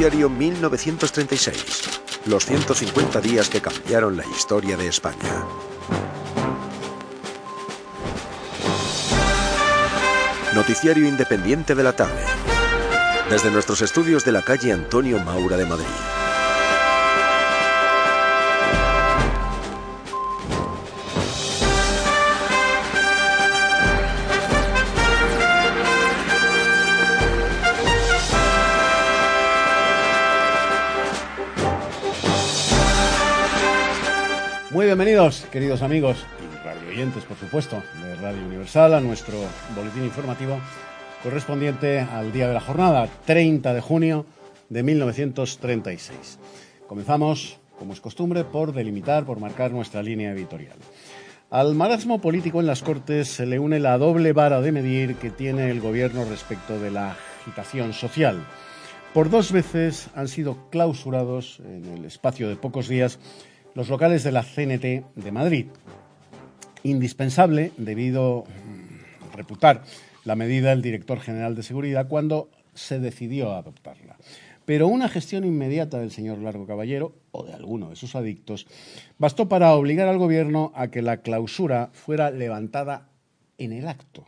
Noticiario 1936. Los 150 días que cambiaron la historia de España. Noticiario independiente de la tarde. Desde nuestros estudios de la calle Antonio Maura de Madrid. Bienvenidos, queridos amigos y radio oyentes, por supuesto, de Radio Universal, a nuestro boletín informativo correspondiente al día de la jornada, 30 de junio de 1936. Comenzamos, como es costumbre, por delimitar, por marcar nuestra línea editorial. Al marasmo político en las Cortes se le une la doble vara de medir que tiene el gobierno respecto de la agitación social. Por dos veces han sido clausurados en el espacio de pocos días los locales de la CNT de Madrid. Indispensable debido a reputar la medida del director general de seguridad cuando se decidió adoptarla. Pero una gestión inmediata del señor Largo Caballero o de alguno de sus adictos bastó para obligar al gobierno a que la clausura fuera levantada en el acto.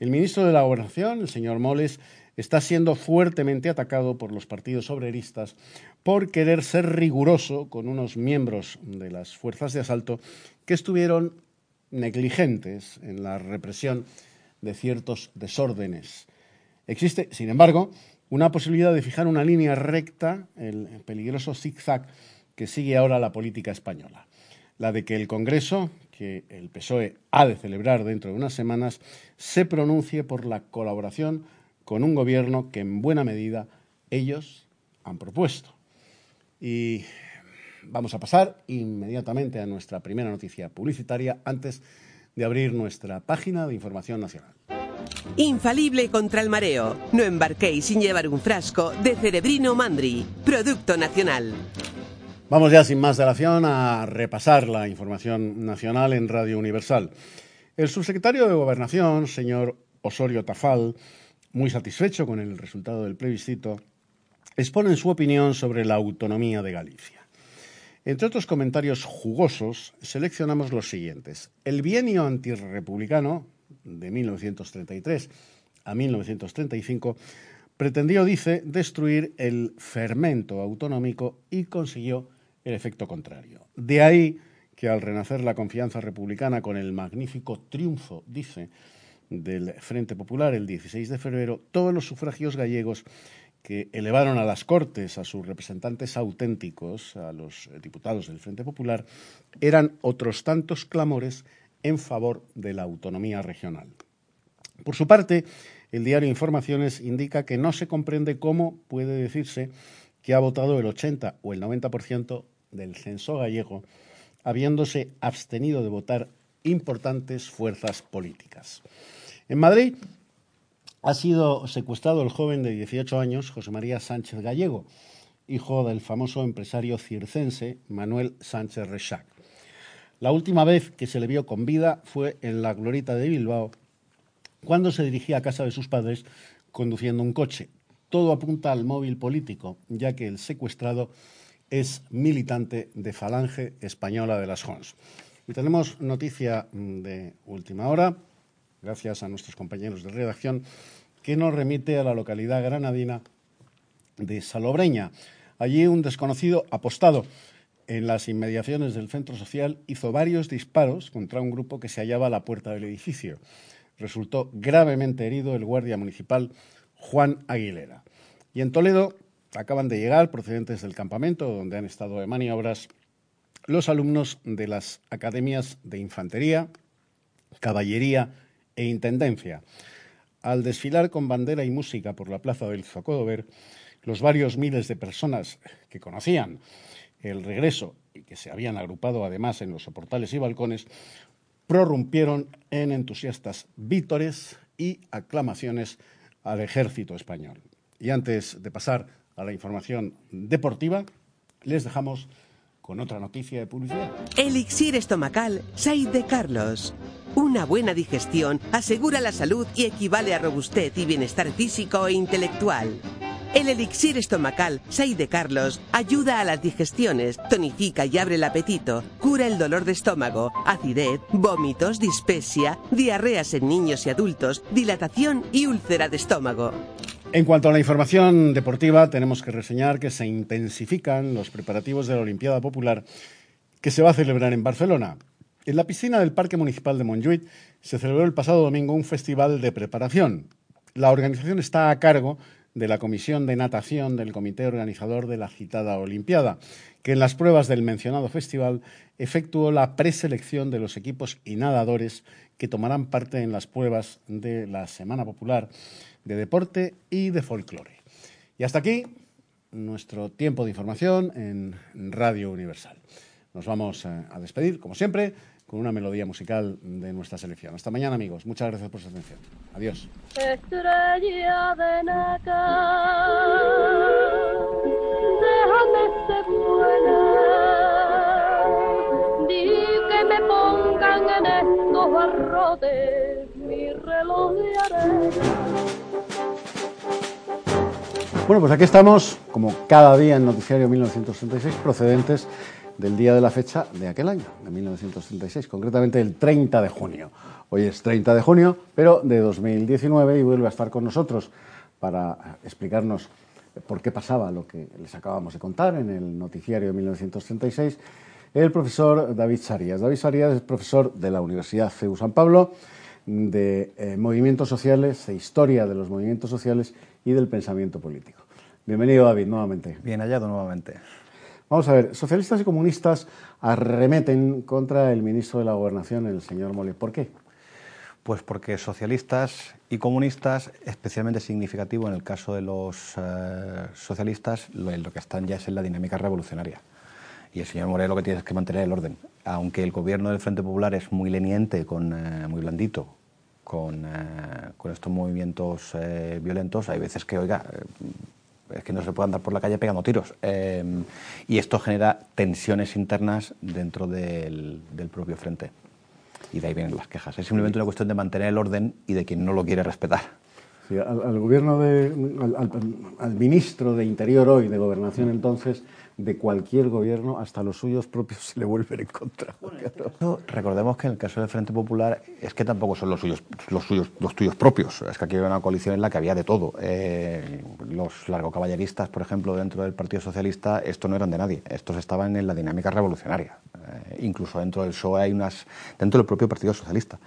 El ministro de la Gobernación, el señor Moles, está siendo fuertemente atacado por los partidos obreristas por querer ser riguroso con unos miembros de las fuerzas de asalto que estuvieron negligentes en la represión de ciertos desórdenes. Existe, sin embargo, una posibilidad de fijar una línea recta, el peligroso zigzag que sigue ahora la política española, la de que el Congreso, que el PSOE ha de celebrar dentro de unas semanas, se pronuncie por la colaboración con un gobierno que en buena medida ellos han propuesto. Y vamos a pasar inmediatamente a nuestra primera noticia publicitaria antes de abrir nuestra página de información nacional. Infalible contra el mareo. No embarquéis sin llevar un frasco de Cerebrino Mandri, producto nacional. Vamos ya sin más dilación a repasar la información nacional en Radio Universal. El subsecretario de Gobernación, señor Osorio Tafal, muy satisfecho con el resultado del plebiscito, exponen su opinión sobre la autonomía de Galicia. Entre otros comentarios jugosos, seleccionamos los siguientes. El bienio antirrepublicano de 1933 a 1935 pretendió, dice, destruir el fermento autonómico y consiguió el efecto contrario. De ahí que al renacer la confianza republicana con el magnífico triunfo, dice, del Frente Popular el 16 de febrero, todos los sufragios gallegos que elevaron a las Cortes a sus representantes auténticos, a los diputados del Frente Popular, eran otros tantos clamores en favor de la autonomía regional. Por su parte, el diario Informaciones indica que no se comprende cómo puede decirse que ha votado el 80 o el 90% del censo gallego, habiéndose abstenido de votar importantes fuerzas políticas. En Madrid ha sido secuestrado el joven de 18 años, José María Sánchez Gallego, hijo del famoso empresario circense Manuel Sánchez Rechac. La última vez que se le vio con vida fue en la glorita de Bilbao, cuando se dirigía a casa de sus padres conduciendo un coche. Todo apunta al móvil político, ya que el secuestrado es militante de Falange Española de las Jons. Y tenemos noticia de última hora gracias a nuestros compañeros de redacción, que nos remite a la localidad granadina de Salobreña. Allí un desconocido apostado en las inmediaciones del centro social hizo varios disparos contra un grupo que se hallaba a la puerta del edificio. Resultó gravemente herido el guardia municipal Juan Aguilera. Y en Toledo acaban de llegar, procedentes del campamento donde han estado de maniobras, los alumnos de las academias de infantería, caballería e Intendencia. Al desfilar con bandera y música por la plaza del Zocodover, los varios miles de personas que conocían el regreso y que se habían agrupado además en los soportales y balcones, prorrumpieron en entusiastas vítores y aclamaciones al ejército español. Y antes de pasar a la información deportiva, les dejamos con otra noticia de publicidad. Elixir estomacal Said de Carlos. Una buena digestión asegura la salud y equivale a robustez y bienestar físico e intelectual. El elixir estomacal Sai de Carlos ayuda a las digestiones, tonifica y abre el apetito, cura el dolor de estómago, acidez, vómitos, dispepsia, diarreas en niños y adultos, dilatación y úlcera de estómago. En cuanto a la información deportiva, tenemos que reseñar que se intensifican los preparativos de la Olimpiada Popular que se va a celebrar en Barcelona. En la piscina del Parque Municipal de Montjuïc se celebró el pasado domingo un festival de preparación. La organización está a cargo de la Comisión de Natación del Comité Organizador de la citada Olimpiada, que en las pruebas del mencionado festival efectuó la preselección de los equipos y nadadores que tomarán parte en las pruebas de la Semana Popular de Deporte y de Folclore. Y hasta aquí nuestro tiempo de información en Radio Universal. Nos vamos eh, a despedir, como siempre, con una melodía musical de nuestra selección. Hasta mañana, amigos. Muchas gracias por su atención. Adiós. Estrella déjame ser buena. Que me pongan en estos barrotes mi reloj de arena. Bueno, pues aquí estamos, como cada día en Noticiario 1966, procedentes del día de la fecha de aquel año, de 1936, concretamente el 30 de junio. Hoy es 30 de junio, pero de 2019 y vuelve a estar con nosotros para explicarnos por qué pasaba lo que les acabamos de contar en el noticiario de 1936 el profesor David Sarías. David Sarías es profesor de la Universidad CEU San Pablo de eh, movimientos sociales, de historia de los movimientos sociales y del pensamiento político. Bienvenido, David, nuevamente. Bien hallado nuevamente. Vamos a ver, socialistas y comunistas arremeten contra el ministro de la Gobernación, el señor Mole. ¿Por qué? Pues porque socialistas y comunistas, especialmente significativo en el caso de los eh, socialistas, lo, lo, que están ya es en la dinámica revolucionaria. Y el señor Morel lo que tiene es que mantener el orden. Aunque el gobierno del Frente Popular es muy leniente, con, eh, muy blandito, con, eh, con estos movimientos eh, violentos, hay veces que, oiga, es que no se puede andar por la calle pegando tiros. Eh, y esto genera tensiones internas dentro del, del, propio frente. Y de ahí vienen las quejas. Es simplemente una cuestión de mantener el orden y de quien no lo quiere respetar. Sí, al, al, gobierno de. Al, al, al, ministro de Interior hoy, de Gobernación entonces, de cualquier gobierno, hasta los suyos propios se le vuelven en contra. Bueno, recordemos que en el caso del Frente Popular es que tampoco son los suyos, los suyos, los tuyos propios. Es que aquí había una coalición en la que había de todo. Eh, los largocaballeristas, por ejemplo, dentro del Partido Socialista, esto no eran de nadie. Estos estaban en la dinámica revolucionaria. Eh, incluso dentro del PSOE hay unas, dentro del propio Partido Socialista.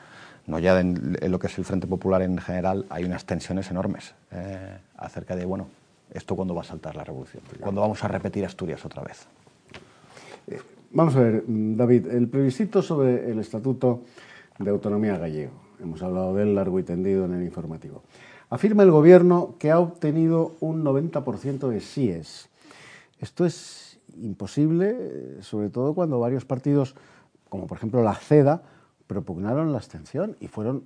No ya en, en lo que es el Frente Popular en general, hay unas tensiones enormes eh, acerca de, bueno, ¿Esto cuándo va a saltar la revolución? ¿Cuándo vamos a repetir Asturias otra vez? Eh, vamos a ver, David, el plebiscito sobre el Estatuto de Autonomía Gallego. Hemos hablado de él largo y tendido en el informativo. Afirma el Gobierno que ha obtenido un 90% de síes. Esto es imposible, sobre todo cuando varios partidos, como por ejemplo la CEDA, propugnaron la abstención y fueron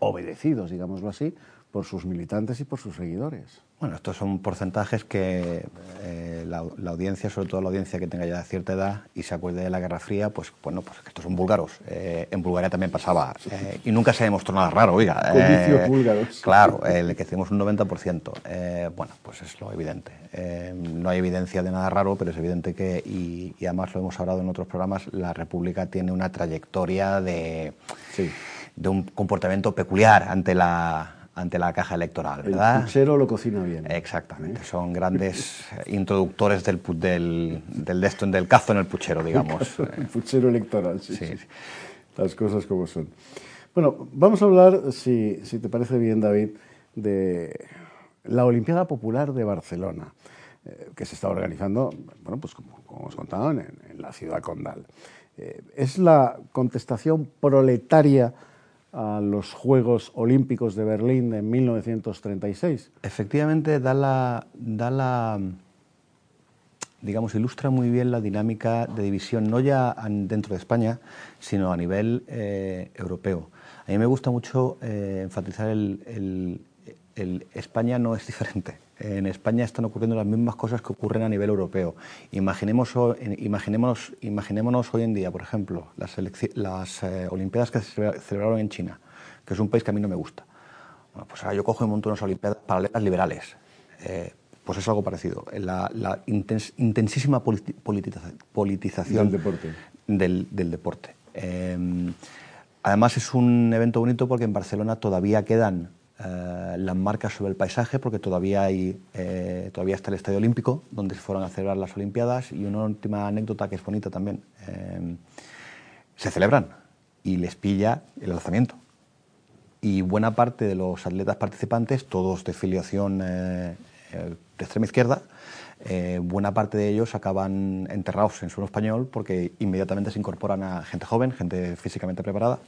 obedecidos, digámoslo así, por sus militantes y por sus seguidores. Bueno, estos son porcentajes que eh, la, la, audiencia, sobre todo la audiencia que tenga ya cierta edad y se acuerde de la Guerra Fría, pues bueno, pues estos son búlgaros. Eh, en Bulgaria también pasaba eh, y nunca se demostró nada raro, oiga. Comicios búlgaros. Claro, el que hicimos un 90%. bueno, pues es lo evidente. no hay evidencia de nada raro, pero es evidente que, y, y, además lo hemos hablado en otros programas, la República tiene una trayectoria de, sí. de un comportamiento peculiar ante la ante la caja electoral, ¿verdad? El puchero lo cocina bien. Exactamente, ¿Eh? son grandes introductores del, del, del, de del cazo en el puchero, digamos. El puchero electoral, sí, sí. sí. Las cosas como son. Bueno, vamos a hablar, si, si te parece bien, David, de la Olimpiada Popular de Barcelona, eh, que se está organizando, bueno, pues como, como os contaba, en, en la ciudad condal. Eh, es la contestación proletaria a los Juegos Olímpicos de Berlín de 1936. Efectivamente, da la, da la, digamos, ilustra muy bien la dinámica de división, no ya dentro de España, sino a nivel eh, europeo. A mí me gusta mucho eh, enfatizar el, el, el, España no es diferente. En España están ocurriendo las mismas cosas que ocurren a nivel europeo. Imaginemos, imaginémonos, imaginémonos hoy en día, por ejemplo, las, las eh, Olimpiadas que se celebraron en China, que es un país que a mí no me gusta. Bueno, pues ahora yo cojo y monto unas Olimpiadas paralelas liberales. Eh, pues es algo parecido. La, la intens- intensísima politi- politiza- politización Del deporte. del, del deporte. Eh, además es un evento bonito porque en Barcelona todavía quedan eh, las marcas sobre el paisaje porque todavía hay eh, todavía está el Estadio Olímpico donde se fueron a celebrar las Olimpiadas y una última anécdota que es bonita también. eh, se celebran y les pilla el alzamiento y buena parte de los atletas participantes, todos de filiación eh, de extrema izquierda, buena parte de ellos acaban enterrados en suelo español porque inmediatamente se incorporan a gente joven, gente físicamente preparada,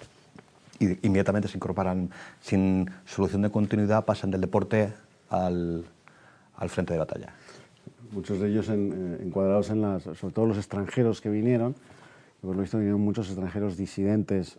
y inmediatamente se incorporan sin solución de continuidad, pasan del deporte al, al frente de batalla. Muchos de ellos en- eh, encuadrados en las, sobre todo los extranjeros que vinieron, por lo visto vinieron muchos extranjeros disidentes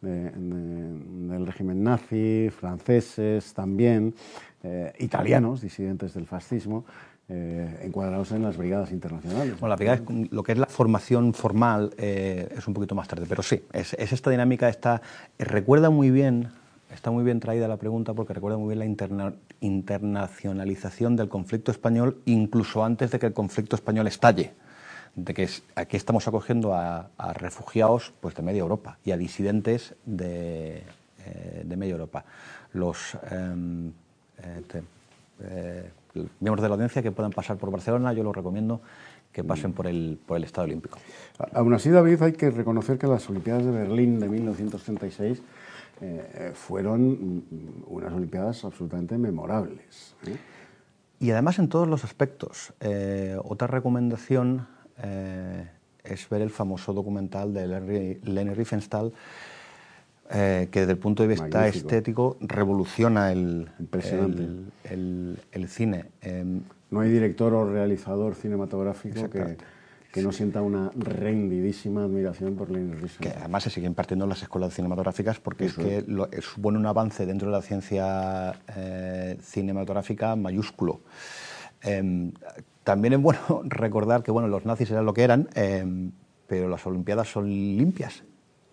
de- de- del régimen nazi, franceses también, eh, italianos disidentes del fascismo, eh, encuadrados en las brigadas internacionales. Bueno, la brigada lo que es la formación formal eh, es un poquito más tarde, pero sí, es, es esta dinámica, está, eh, recuerda muy bien, está muy bien traída la pregunta porque recuerda muy bien la interna- internacionalización del conflicto español incluso antes de que el conflicto español estalle. De que aquí estamos acogiendo a, refugiados pues, de media Europa y a disidentes de, de media Europa. Los em, miembros de la audiencia que puedan pasar por Barcelona, yo los recomiendo que pasen por el, por el Estado Olímpico. Aún así, David, hay que reconocer que las Olimpiadas de Berlín de 1936 eh, fueron mm, unas Olimpiadas absolutamente memorables. ¿eh? Y además en todos los aspectos. Eh, otra recomendación eh, es ver el famoso documental de Lenny, Riefenstahl, eh, que desde el punto de vista Magnífico. estético revoluciona el, el, el- el cine. Eh, No hay director o realizador cinematográfico que, que no sienta una rendidísima admiración por que Riefenstahl. además se sigue impartiendo en las escuelas cinematográficas porque Eso es que lo- eh, supone un avance dentro de la ciencia eh, cinematográfica mayúsculo. Em, también es bueno recordar que bueno, los nazis eran lo que eran, em, pero las Olimpiadas son limpias.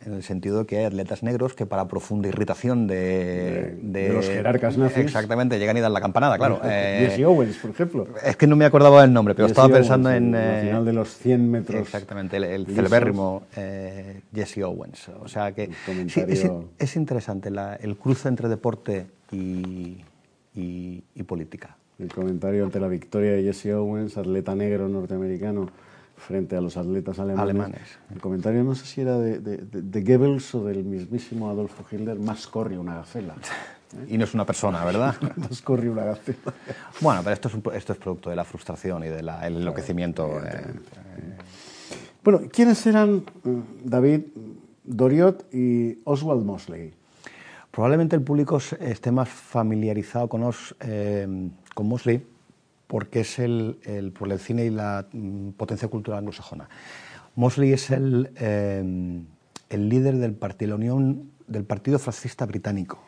En el sentido de que hay atletas negros que para profunda irritación de, De- de los jerarcas nazis. Exactamente, llegan y dan la campanada, claro. Eh, Jesse Owens, por ejemplo. es que no me acordaba del nombre, pero Jesse estaba Owens, pensando en... La eh, final de los 100 metros. Exactamente, el, el celebérrimo eh, Jesse Owens. O sea que sí, es, interesante la- el cruce entre deporte y, y- y política. El comentario ante la victoria de Jesse Owens, atleta negro norteamericano, frente a los atletas alemanes. Alemanes. El comentario no sé si era de, de, de- Goebbels o del mismísimo Adolfo Hitler, más corre una gacela. Y no es una persona, ¿verdad? más corre una gacela. bueno, pero esto es, un esto es producto de la frustración y del enloquecimiento. eh, Bueno, ¿quiénes eran eh, David, Doriot y Oswald Mosley? Probablemente el público esté más familiarizado con, Os- eh, con Mosley porque es el, el- por el cine y la mm, potencia cultural anglosajona. Mosley es el, eh, el líder del partido, la Unión del Partido Fascista Británico.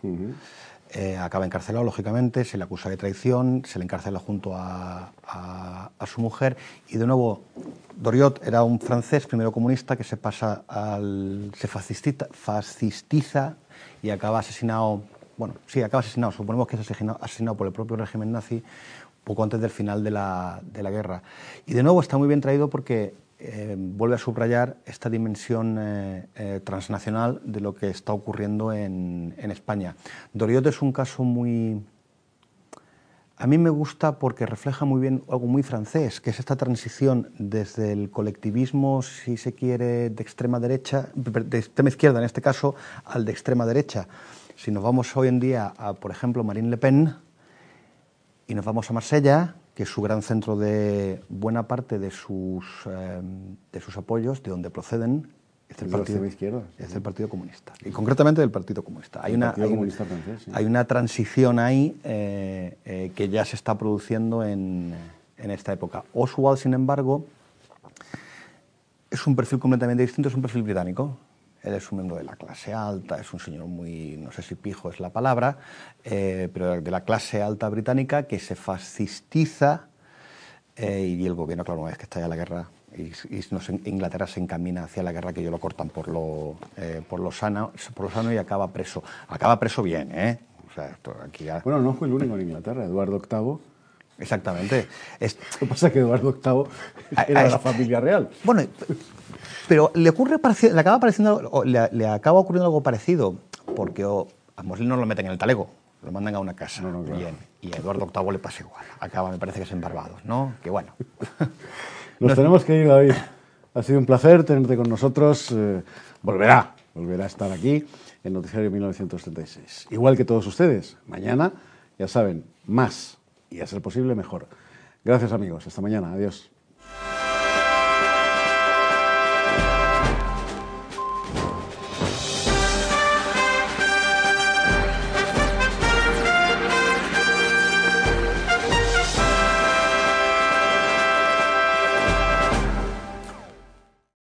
Eh, acaba encarcelado, lógicamente, se le acusa de traición, se le encarcela junto a, a- a su mujer y de nuevo Doriot era un francés, primero comunista, que se pasa al. se fascistita- fascistiza y acaba asesinado. Bueno, sí, acaba asesinado, suponemos que es asesinado, asesinado por el propio régimen nazi poco antes del final de la, de la guerra. Y de nuevo está muy bien traído porque eh, vuelve a subrayar esta dimensión eh, eh, transnacional de lo que está ocurriendo en, en España. Doriot es un caso muy, a mí me gusta porque refleja muy bien algo muy francés, que es esta transición desde el colectivismo, si se quiere, de extrema derecha, de extrema izquierda en este caso, al de extrema derecha. Si nos vamos hoy en día a, por ejemplo, Marine Le Pen y nos vamos a Marsella, que es su gran centro de buena parte de sus, eh, de sus apoyos, de donde proceden, es el partido, izquierda. es el Partido Comunista. Y concretamente del Partido Comunista. Hay El una, Partido hay una- Comunista francés, sí. hay una transición ahí eh, eh, que ya se está produciendo en, en esta época. Oswald, sin embargo, es un perfil completamente distinto, es un perfil británico. Él es un miembro de la clase alta, es un señor muy, no sé si pijo es la palabra, eh, pero de la clase alta británica que se fascistiza eh, y el gobierno, claro, una vez que está ya la guerra y, y no sé, Inglaterra se encamina hacia la guerra que ellos lo cortan por lo, eh, por lo, sano, por lo sano y acaba preso. Acaba preso bien, ¿eh? O sea, esto aquí ya... Bueno, no fue el único en Inglaterra. Eduardo VIII Exactamente. Es- Lo que pasa es que Eduardo VIII A- era a de la familia real. Bueno, pero le ocurre le acaba pareciendo, le, le acaba ocurriendo algo parecido, porque o, a Mosley no lo meten en el talego, lo mandan a una casa. No, no, claro. Bien, y a Eduardo VIII le pasa igual. Acaba, me parece que es en Barbados, ¿no? Que bueno. Nos tenemos que ir, David. Ha sido un placer tenerte con nosotros. Eh, volverá, volverá a estar aquí en Noticiario 1936. Igual que todos ustedes. Mañana, ya saben, más y a ser posible mejor. Gracias amigos. Hasta mañana. Adiós.